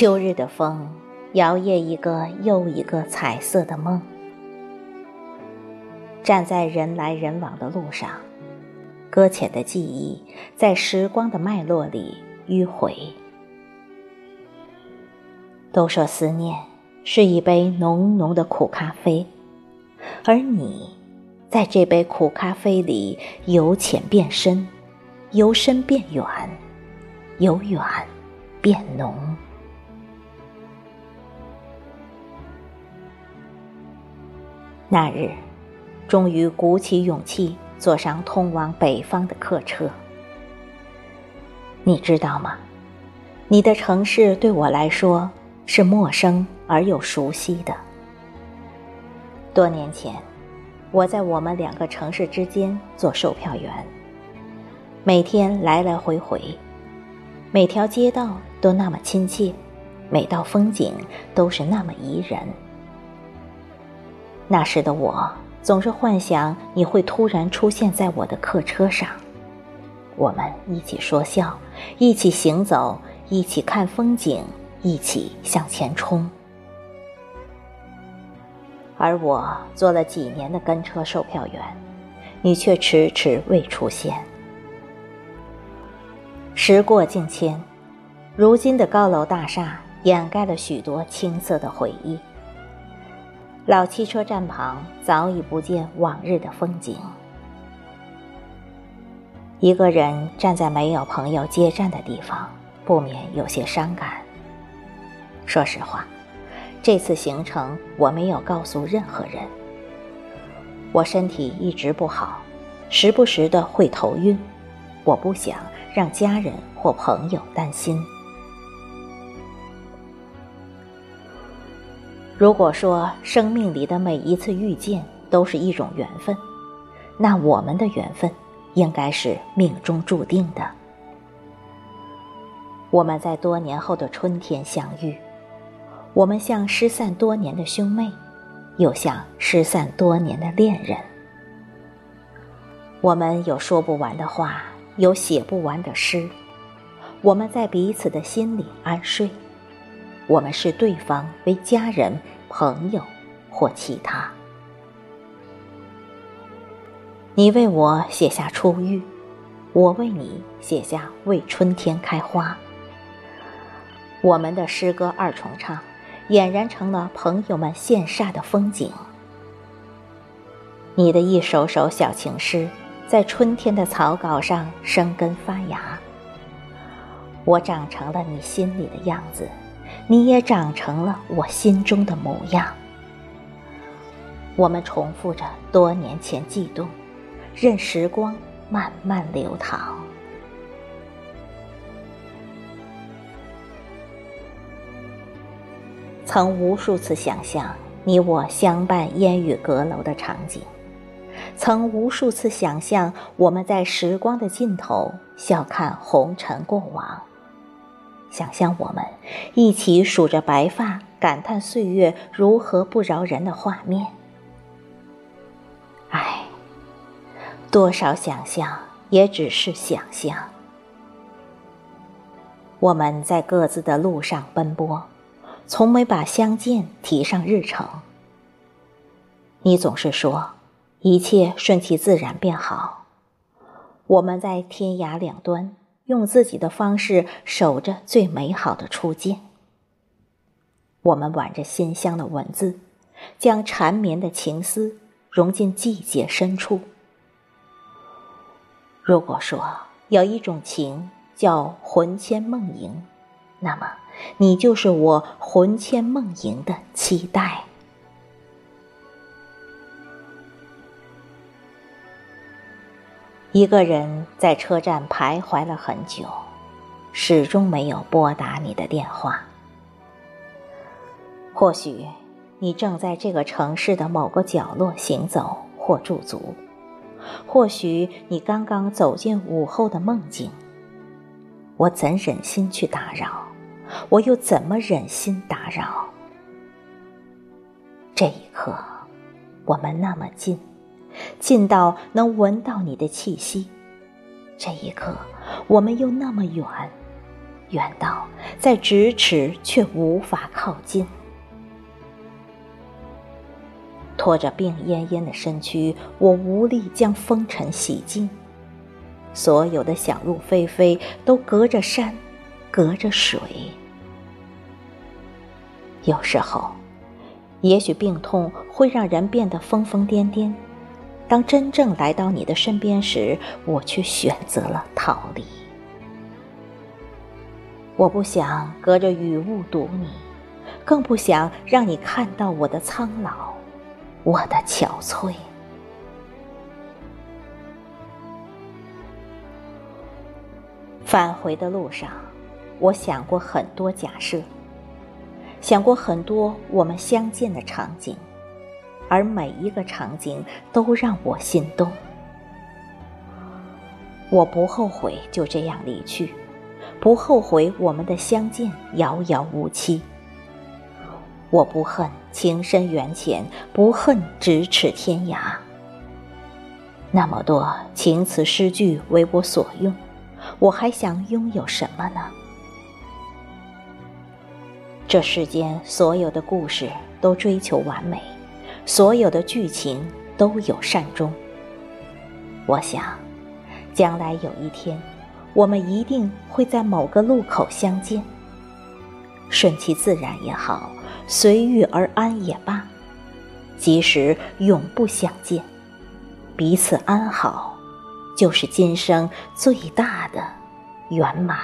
秋日的风，摇曳一个又一个彩色的梦。站在人来人往的路上，搁浅的记忆在时光的脉络里迂回。都说思念是一杯浓浓的苦咖啡，而你在这杯苦咖啡里由浅变深，由深变远，由远变浓。那日，终于鼓起勇气坐上通往北方的客车。你知道吗？你的城市对我来说是陌生而又熟悉的。多年前，我在我们两个城市之间做售票员，每天来来回回，每条街道都那么亲切，每道风景都是那么宜人。那时的我总是幻想你会突然出现在我的客车上，我们一起说笑，一起行走，一起看风景，一起向前冲。而我做了几年的跟车售票员，你却迟迟未出现。时过境迁，如今的高楼大厦掩盖了许多青涩的回忆。老汽车站旁早已不见往日的风景。一个人站在没有朋友接站的地方，不免有些伤感。说实话，这次行程我没有告诉任何人。我身体一直不好，时不时的会头晕，我不想让家人或朋友担心。如果说生命里的每一次遇见都是一种缘分，那我们的缘分应该是命中注定的。我们在多年后的春天相遇，我们像失散多年的兄妹，又像失散多年的恋人。我们有说不完的话，有写不完的诗，我们在彼此的心里安睡。我们视对方为家人、朋友或其他。你为我写下初遇，我为你写下为春天开花。我们的诗歌二重唱，俨然成了朋友们羡煞的风景。你的一首首小情诗，在春天的草稿上生根发芽。我长成了你心里的样子。你也长成了我心中的模样。我们重复着多年前悸动，任时光慢慢流淌。曾无数次想象你我相伴烟雨阁楼的场景，曾无数次想象我们在时光的尽头笑看红尘过往。想象我们一起数着白发，感叹岁月如何不饶人的画面。唉，多少想象也只是想象。我们在各自的路上奔波，从没把相见提上日程。你总是说一切顺其自然便好。我们在天涯两端。用自己的方式守着最美好的初见。我们挽着馨香的文字，将缠绵的情思融进季节深处。如果说有一种情叫魂牵梦萦，那么你就是我魂牵梦萦的期待。一个人在车站徘徊了很久，始终没有拨打你的电话。或许你正在这个城市的某个角落行走或驻足，或许你刚刚走进午后的梦境。我怎忍心去打扰？我又怎么忍心打扰？这一刻，我们那么近。近到能闻到你的气息，这一刻，我们又那么远，远到在咫尺却无法靠近。拖着病恹恹的身躯，我无力将风尘洗净。所有的想入非非，都隔着山，隔着水。有时候，也许病痛会让人变得疯疯癫癫。当真正来到你的身边时，我却选择了逃离。我不想隔着雨雾堵你，更不想让你看到我的苍老。我的憔悴。返回的路上，我想过很多假设，想过很多我们相见的场景，而每一个场景都让我心动。我不后悔就这样离去，不后悔我们的相见遥遥无期。我不恨情深缘浅，不恨咫尺天涯。那么多情词诗句为我所用，我还想拥有什么呢？这世间所有的故事都追求完美，所有的剧情都有善终。我想，将来有一天，我们一定会在某个路口相见。顺其自然也好。随遇而安也罢，即使永不相见，彼此安好，就是今生最大的圆满。